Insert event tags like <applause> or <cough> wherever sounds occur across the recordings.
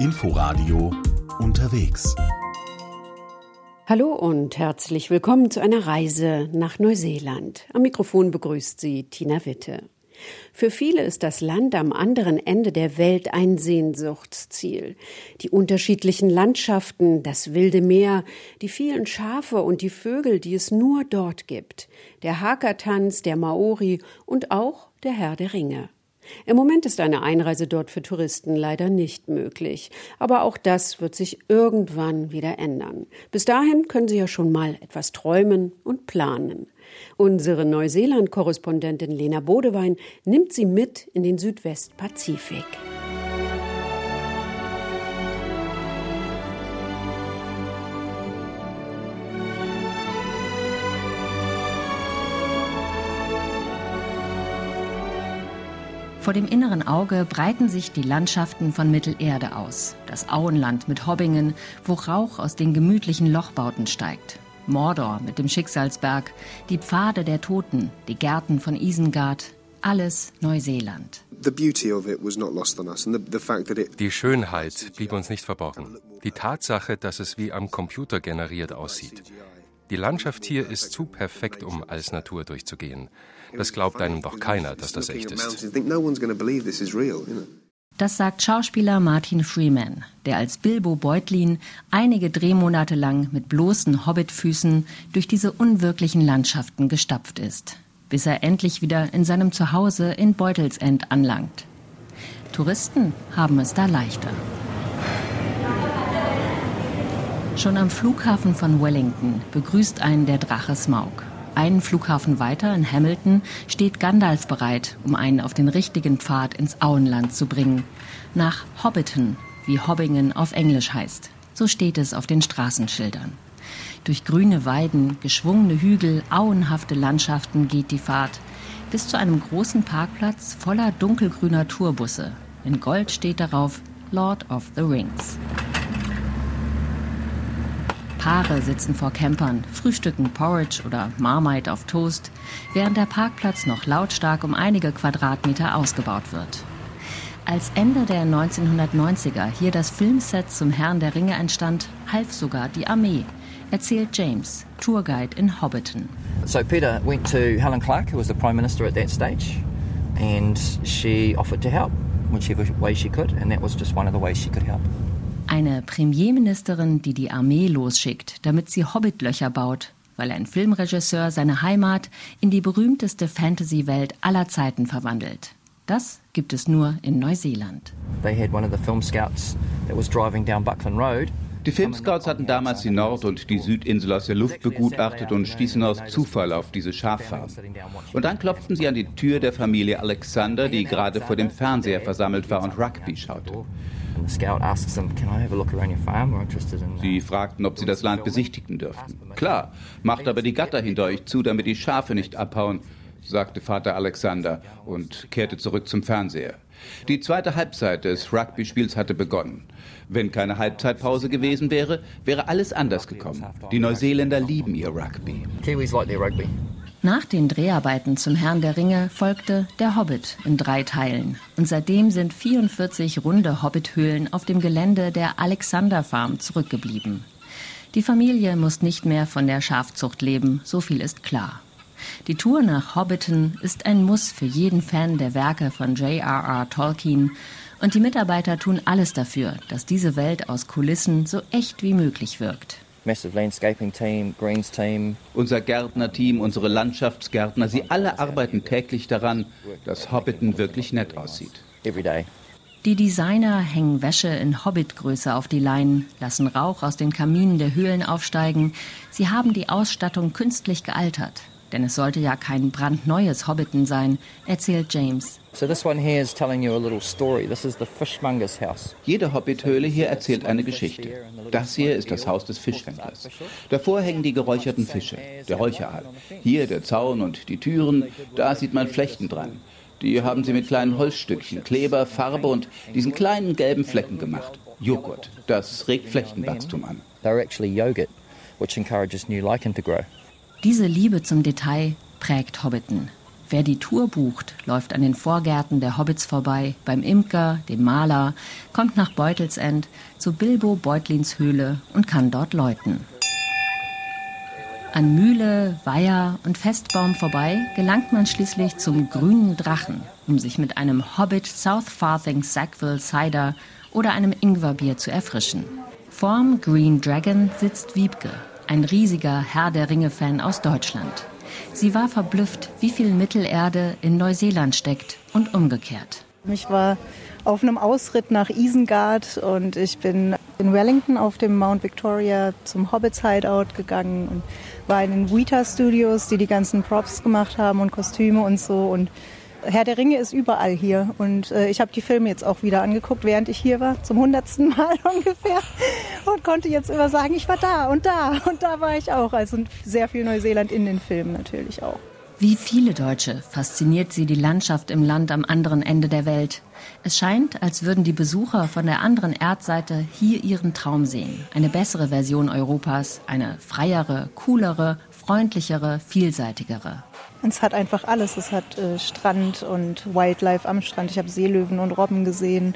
Inforadio unterwegs. Hallo und herzlich willkommen zu einer Reise nach Neuseeland. Am Mikrofon begrüßt Sie Tina Witte. Für viele ist das Land am anderen Ende der Welt ein Sehnsuchtsziel. Die unterschiedlichen Landschaften, das wilde Meer, die vielen Schafe und die Vögel, die es nur dort gibt, der Haka-Tanz der Maori und auch der Herr der Ringe. Im Moment ist eine Einreise dort für Touristen leider nicht möglich. Aber auch das wird sich irgendwann wieder ändern. Bis dahin können Sie ja schon mal etwas träumen und planen. Unsere Neuseeland-Korrespondentin Lena Bodewein nimmt Sie mit in den Südwestpazifik. Vor dem inneren Auge breiten sich die Landschaften von Mittelerde aus. Das Auenland mit Hobbingen, wo Rauch aus den gemütlichen Lochbauten steigt. Mordor mit dem Schicksalsberg, die Pfade der Toten, die Gärten von Isengard, alles Neuseeland. Die Schönheit blieb uns nicht verborgen. Die Tatsache, dass es wie am Computer generiert aussieht. Die Landschaft hier ist zu perfekt, um als Natur durchzugehen. Das glaubt einem doch keiner, dass das echt ist. Das sagt Schauspieler Martin Freeman, der als Bilbo Beutlin einige Drehmonate lang mit bloßen Hobbitfüßen durch diese unwirklichen Landschaften gestapft ist, bis er endlich wieder in seinem Zuhause in Beutelsend anlangt. Touristen haben es da leichter. Schon am Flughafen von Wellington begrüßt einen der Drache Smaug. Einen Flughafen weiter in Hamilton steht Gandalf bereit, um einen auf den richtigen Pfad ins Auenland zu bringen. Nach Hobbiton, wie Hobbingen auf Englisch heißt. So steht es auf den Straßenschildern. Durch grüne Weiden, geschwungene Hügel, auenhafte Landschaften geht die Fahrt bis zu einem großen Parkplatz voller dunkelgrüner Tourbusse. In Gold steht darauf Lord of the Rings. Paare sitzen vor Campern, frühstücken Porridge oder Marmite auf Toast, während der Parkplatz noch lautstark um einige Quadratmeter ausgebaut wird. Als Ende der 1990er hier das Filmset zum Herrn der Ringe entstand, half sogar die Armee, erzählt James, Tourguide in Hobbiton. So Peter went to Helen Clark, who was the Prime Minister at that stage, and she offered to help whichever way she could, and that was just one of the ways she could help. Eine Premierministerin, die die Armee losschickt, damit sie Hobbitlöcher baut, weil ein Filmregisseur seine Heimat in die berühmteste Fantasy-Welt aller Zeiten verwandelt. Das gibt es nur in Neuseeland. Die Filmscouts hatten damals die Nord- und die Südinsel aus der Luft begutachtet und stießen aus Zufall auf diese Schaffarm. Und dann klopften sie an die Tür der Familie Alexander, die gerade vor dem Fernseher versammelt war und Rugby schaute. Sie fragten, ob sie das Land besichtigen dürften. Klar, macht aber die Gatter hinter euch zu, damit die Schafe nicht abhauen, sagte Vater Alexander und kehrte zurück zum Fernseher. Die zweite Halbzeit des Rugby-Spiels hatte begonnen. Wenn keine Halbzeitpause gewesen wäre, wäre alles anders gekommen. Die Neuseeländer lieben ihr Rugby. Kiwis like their rugby. Nach den Dreharbeiten zum Herrn der Ringe folgte Der Hobbit in drei Teilen. Und seitdem sind 44 runde Hobbithöhlen auf dem Gelände der Alexander Farm zurückgeblieben. Die Familie muss nicht mehr von der Schafzucht leben, so viel ist klar. Die Tour nach Hobbiton ist ein Muss für jeden Fan der Werke von J.R.R. Tolkien und die Mitarbeiter tun alles dafür, dass diese Welt aus Kulissen so echt wie möglich wirkt massive landscaping team, greens team. Unser Gärtnerteam, unsere Landschaftsgärtner, sie alle arbeiten täglich daran, dass Hobbiton wirklich nett aussieht. Every day. Die Designer hängen Wäsche in Hobbitgröße auf die Leinen, lassen Rauch aus den Kaminen der Höhlen aufsteigen. Sie haben die Ausstattung künstlich gealtert. Denn es sollte ja kein brandneues Hobbiton sein, erzählt James. Jede Hobbithöhle hier erzählt eine Geschichte. Das hier ist das Haus des Fischhändlers. Davor hängen die geräucherten Fische, der Räucheraal. Hier der Zaun und die Türen, da sieht man Flechten dran. Die haben sie mit kleinen Holzstückchen, Kleber, Farbe und diesen kleinen gelben Flecken gemacht. Joghurt, das regt Flechtenwachstum an. They're actually yogurt, which encourages new lichen to grow. Diese Liebe zum Detail prägt Hobbiton. Wer die Tour bucht, läuft an den Vorgärten der Hobbits vorbei, beim Imker, dem Maler, kommt nach Beutelsend zu Bilbo Beutlins Höhle und kann dort läuten. An Mühle, Weiher und Festbaum vorbei gelangt man schließlich zum grünen Drachen, um sich mit einem Hobbit South Farthing Sackville Cider oder einem Ingwerbier zu erfrischen. Vorm Green Dragon sitzt Wiebke, ein riesiger Herr der Ringe-Fan aus Deutschland. Sie war verblüfft, wie viel Mittelerde in Neuseeland steckt und umgekehrt. Ich war auf einem Ausritt nach Isengard und ich bin in Wellington auf dem Mount Victoria zum Hobbits Hideout gegangen und war in den Weta Studios, die die ganzen Props gemacht haben und Kostüme und so und Herr der Ringe ist überall hier und äh, ich habe die Filme jetzt auch wieder angeguckt, während ich hier war, zum hundertsten <laughs> Mal ungefähr und konnte jetzt immer sagen, ich war da und da und da war ich auch. Also sehr viel Neuseeland in den Filmen natürlich auch. Wie viele Deutsche fasziniert sie die Landschaft im Land am anderen Ende der Welt. Es scheint, als würden die Besucher von der anderen Erdseite hier ihren Traum sehen. Eine bessere Version Europas, eine freiere, coolere, freundlichere, vielseitigere. Es hat einfach alles. Es hat äh, Strand und Wildlife am Strand. Ich habe Seelöwen und Robben gesehen.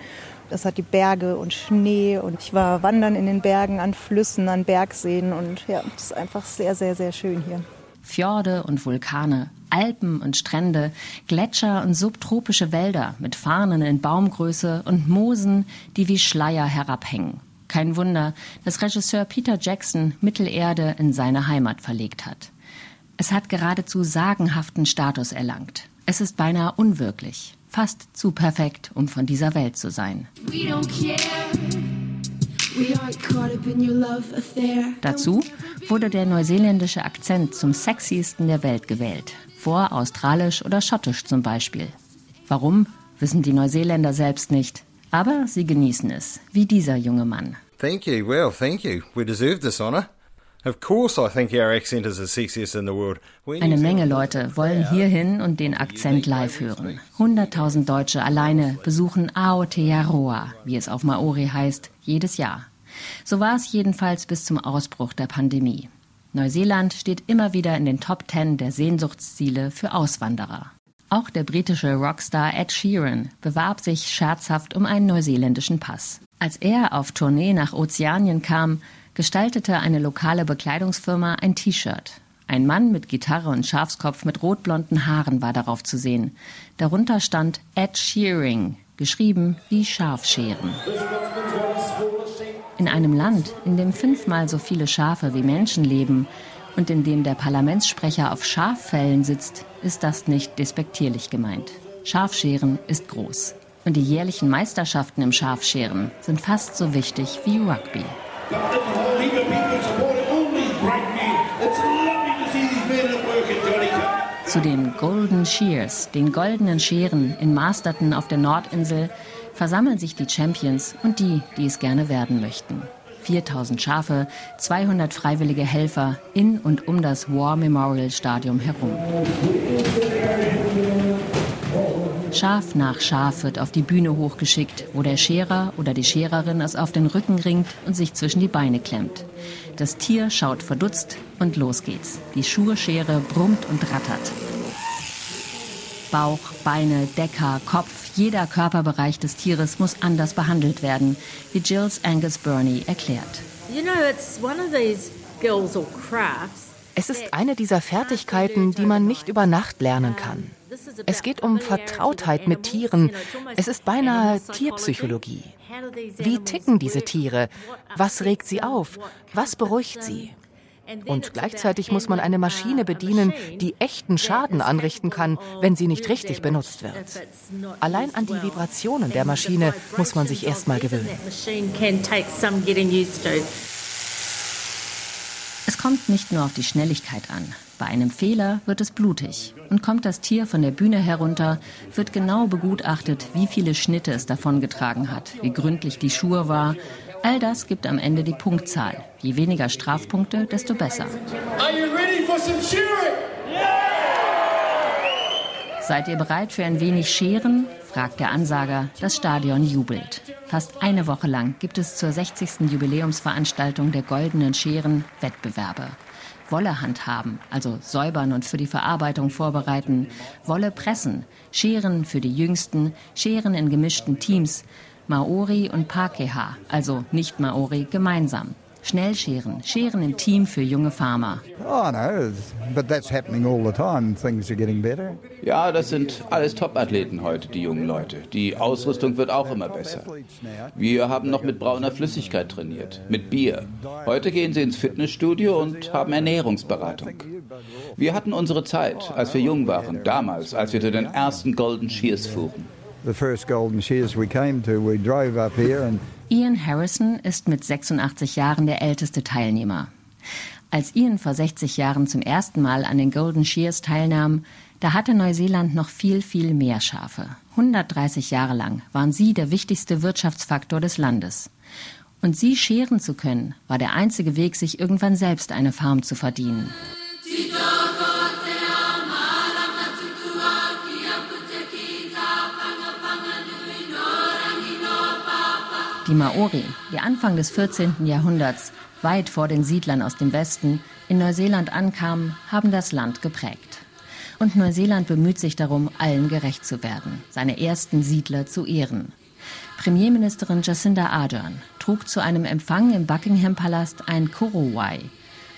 Es hat die Berge und Schnee und ich war wandern in den Bergen, an Flüssen, an Bergseen und ja, es ist einfach sehr, sehr, sehr schön hier. Fjorde und Vulkane, Alpen und Strände, Gletscher und subtropische Wälder mit Farnen in Baumgröße und Moosen, die wie Schleier herabhängen. Kein Wunder, dass Regisseur Peter Jackson Mittelerde in seine Heimat verlegt hat. Es hat geradezu sagenhaften Status erlangt. Es ist beinahe unwirklich, fast zu perfekt, um von dieser Welt zu sein. Dazu wurde der neuseeländische Akzent zum sexiesten der Welt gewählt, vor australisch oder schottisch zum Beispiel. Warum, wissen die Neuseeländer selbst nicht, aber sie genießen es, wie dieser junge Mann. Thank you, well, thank you. We deserve this honor. Eine Menge Leute wollen hierhin und den Akzent live hören. 100.000 Deutsche alleine besuchen Aotearoa, wie es auf Maori heißt, jedes Jahr. So war es jedenfalls bis zum Ausbruch der Pandemie. Neuseeland steht immer wieder in den Top Ten der Sehnsuchtsziele für Auswanderer. Auch der britische Rockstar Ed Sheeran bewarb sich scherzhaft um einen neuseeländischen Pass. Als er auf Tournee nach Ozeanien kam, gestaltete eine lokale Bekleidungsfirma ein T-Shirt. Ein Mann mit Gitarre und Schafskopf mit rotblonden Haaren war darauf zu sehen. Darunter stand Ed Shearing, geschrieben wie Schafscheren. In einem Land, in dem fünfmal so viele Schafe wie Menschen leben und in dem der Parlamentssprecher auf Schaffällen sitzt, ist das nicht despektierlich gemeint. Schafscheren ist groß. Und die jährlichen Meisterschaften im Schafscheren sind fast so wichtig wie Rugby. Zu den Golden Shears, den goldenen Scheren in Masterton auf der Nordinsel, versammeln sich die Champions und die, die es gerne werden möchten. 4000 Schafe, 200 freiwillige Helfer in und um das War Memorial Stadium herum. Schaf nach Schaf wird auf die Bühne hochgeschickt, wo der Scherer oder die Schererin es auf den Rücken ringt und sich zwischen die Beine klemmt. Das Tier schaut verdutzt und los geht's. Die Schurschere brummt und rattert. Bauch, Beine, Decker, Kopf, jeder Körperbereich des Tieres muss anders behandelt werden, wie Jills Angus Burney erklärt. You know, it's one of these skills or crafts es ist eine dieser Fertigkeiten, die man nicht über Nacht lernen kann. Es geht um Vertrautheit mit Tieren. Es ist beinahe Tierpsychologie. Wie ticken diese Tiere? Was regt sie auf? Was beruhigt sie? Und gleichzeitig muss man eine Maschine bedienen, die echten Schaden anrichten kann, wenn sie nicht richtig benutzt wird. Allein an die Vibrationen der Maschine muss man sich erst mal gewöhnen. Es kommt nicht nur auf die Schnelligkeit an. Bei einem Fehler wird es blutig. Und kommt das Tier von der Bühne herunter, wird genau begutachtet, wie viele Schnitte es davongetragen hat, wie gründlich die Schuhe war. All das gibt am Ende die Punktzahl. Je weniger Strafpunkte, desto besser. Seid ihr bereit für ein wenig Scheren? fragt der Ansager. Das Stadion jubelt. Fast eine Woche lang gibt es zur 60. Jubiläumsveranstaltung der Goldenen Scheren Wettbewerbe. Wolle handhaben, also säubern und für die Verarbeitung vorbereiten, Wolle pressen, scheren für die Jüngsten, scheren in gemischten Teams, Maori und Pakeha, also nicht Maori, gemeinsam. Schnell scheren, scheren im Team für junge Farmer. Oh no, but that's happening all the time. Things are getting better. Ja, das sind alles Top-Athleten heute, die jungen Leute. Die Ausrüstung wird auch immer besser. Wir haben noch mit brauner Flüssigkeit trainiert, mit Bier. Heute gehen sie ins Fitnessstudio und haben Ernährungsberatung. Wir hatten unsere Zeit, als wir jung waren, damals, als wir zu den ersten Golden Shears fuhren. The first Golden Shears we came to, we drove up here and Ian Harrison ist mit 86 Jahren der älteste Teilnehmer. Als Ian vor 60 Jahren zum ersten Mal an den Golden Shears teilnahm, da hatte Neuseeland noch viel, viel mehr Schafe. 130 Jahre lang waren sie der wichtigste Wirtschaftsfaktor des Landes. Und sie scheren zu können, war der einzige Weg, sich irgendwann selbst eine Farm zu verdienen. Die Maori, die Anfang des 14. Jahrhunderts, weit vor den Siedlern aus dem Westen, in Neuseeland ankamen, haben das Land geprägt. Und Neuseeland bemüht sich darum, allen gerecht zu werden, seine ersten Siedler zu ehren. Premierministerin Jacinda Ardern trug zu einem Empfang im Buckingham-Palast ein Korowai,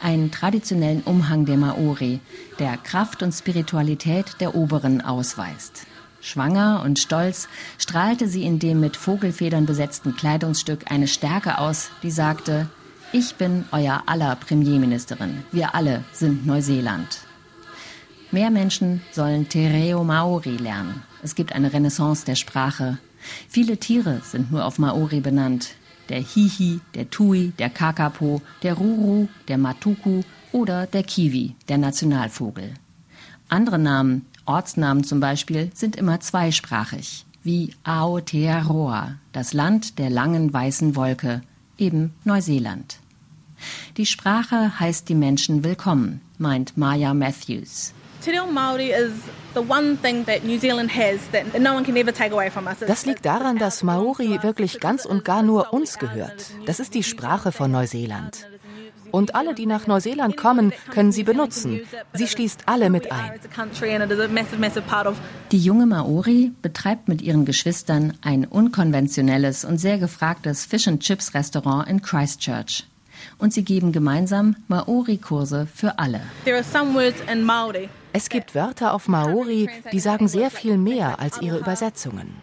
einen traditionellen Umhang der Maori, der Kraft und Spiritualität der Oberen ausweist. Schwanger und stolz strahlte sie in dem mit Vogelfedern besetzten Kleidungsstück eine Stärke aus, die sagte, ich bin euer aller Premierministerin. Wir alle sind Neuseeland. Mehr Menschen sollen Tereo Maori lernen. Es gibt eine Renaissance der Sprache. Viele Tiere sind nur auf Maori benannt. Der Hihi, der Tui, der Kakapo, der Ruru, der Matuku oder der Kiwi, der Nationalvogel. Andere Namen Ortsnamen zum Beispiel sind immer zweisprachig, wie Aotearoa, das Land der langen weißen Wolke, eben Neuseeland. Die Sprache heißt die Menschen willkommen, meint Maya Matthews. Das liegt daran, dass Maori wirklich ganz und gar nur uns gehört. Das ist die Sprache von Neuseeland. Und alle, die nach Neuseeland kommen, können sie benutzen. Sie schließt alle mit ein. Die junge Maori betreibt mit ihren Geschwistern ein unkonventionelles und sehr gefragtes Fish and Chips Restaurant in Christchurch. Und sie geben gemeinsam Maori-Kurse für alle. Es gibt Wörter auf Maori, die sagen sehr viel mehr als ihre Übersetzungen.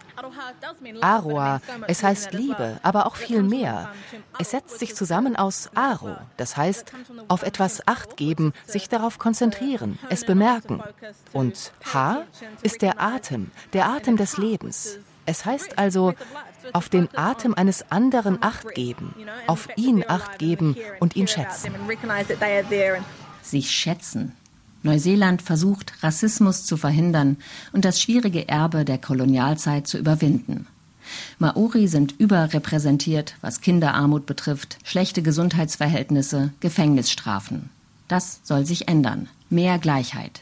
Aroa, es heißt Liebe, aber auch viel mehr. Es setzt sich zusammen aus Aro, das heißt auf etwas Acht geben, sich darauf konzentrieren, es bemerken. Und Ha ist der Atem, der Atem des Lebens. Es heißt also auf den Atem eines anderen Acht geben, auf ihn Acht geben und ihn schätzen. Sich schätzen, Neuseeland versucht, Rassismus zu verhindern und das schwierige Erbe der Kolonialzeit zu überwinden. Maori sind überrepräsentiert, was Kinderarmut betrifft, schlechte Gesundheitsverhältnisse, Gefängnisstrafen. Das soll sich ändern. Mehr Gleichheit.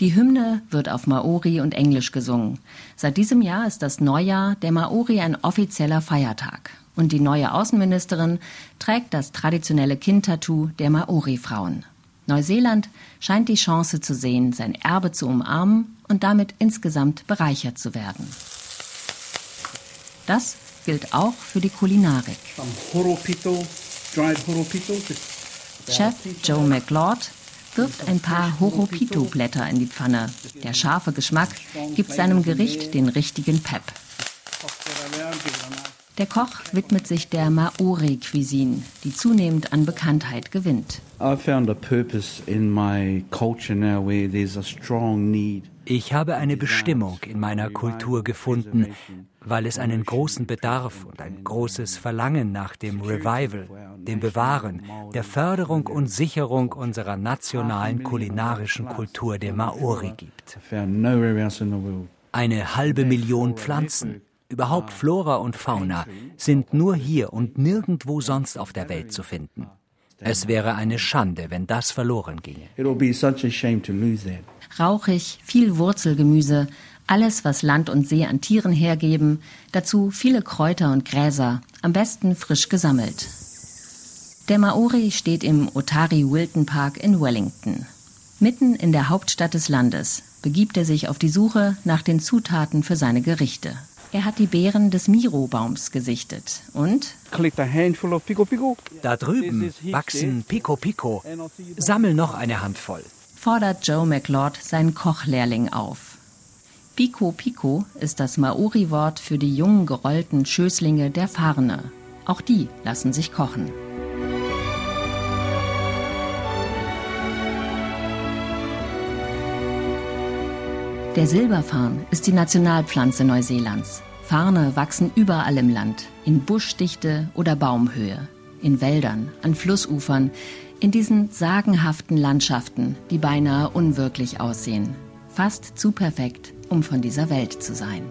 Die Hymne wird auf Maori und Englisch gesungen. Seit diesem Jahr ist das Neujahr der Maori ein offizieller Feiertag. Und die neue Außenministerin trägt das traditionelle Kindtattoo der Maori-Frauen. Neuseeland scheint die Chance zu sehen, sein Erbe zu umarmen und damit insgesamt bereichert zu werden. Das gilt auch für die Kulinarik. Chef Joe McLeod wirft ein paar Horopito-Blätter in die Pfanne. Der scharfe Geschmack gibt seinem Gericht den richtigen Pep. Der Koch widmet sich der Maori-Cuisine, die zunehmend an Bekanntheit gewinnt. Ich habe eine Bestimmung in meiner Kultur gefunden, weil es einen großen Bedarf und ein großes Verlangen nach dem Revival, dem Bewahren, der Förderung und Sicherung unserer nationalen kulinarischen Kultur der Maori gibt. Eine halbe Million Pflanzen, überhaupt Flora und Fauna, sind nur hier und nirgendwo sonst auf der Welt zu finden. Es wäre eine Schande, wenn das verloren ginge. Rauchig, viel Wurzelgemüse, alles, was Land und See an Tieren hergeben, dazu viele Kräuter und Gräser, am besten frisch gesammelt. Der Maori steht im Otari Wilton Park in Wellington. Mitten in der Hauptstadt des Landes begibt er sich auf die Suche nach den Zutaten für seine Gerichte. Er hat die Beeren des Miro-Baums gesichtet und da drüben wachsen Pico Pico. Sammel noch eine Handvoll. Fordert Joe McLeod seinen Kochlehrling auf. Pico Pico ist das Maori-Wort für die jungen gerollten Schößlinge der Farne. Auch die lassen sich kochen. Der Silberfarn ist die Nationalpflanze Neuseelands. Farne wachsen überall im Land, in Buschdichte oder Baumhöhe, in Wäldern, an Flussufern, in diesen sagenhaften Landschaften, die beinahe unwirklich aussehen. Fast zu perfekt, um von dieser Welt zu sein.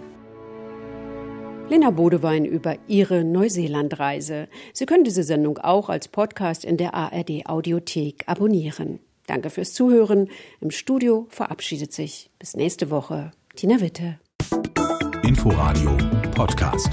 Lena Bodewein über ihre Neuseelandreise. Sie können diese Sendung auch als Podcast in der ARD Audiothek abonnieren. Danke fürs Zuhören. Im Studio verabschiedet sich bis nächste Woche Tina Witte. Inforadio Podcast.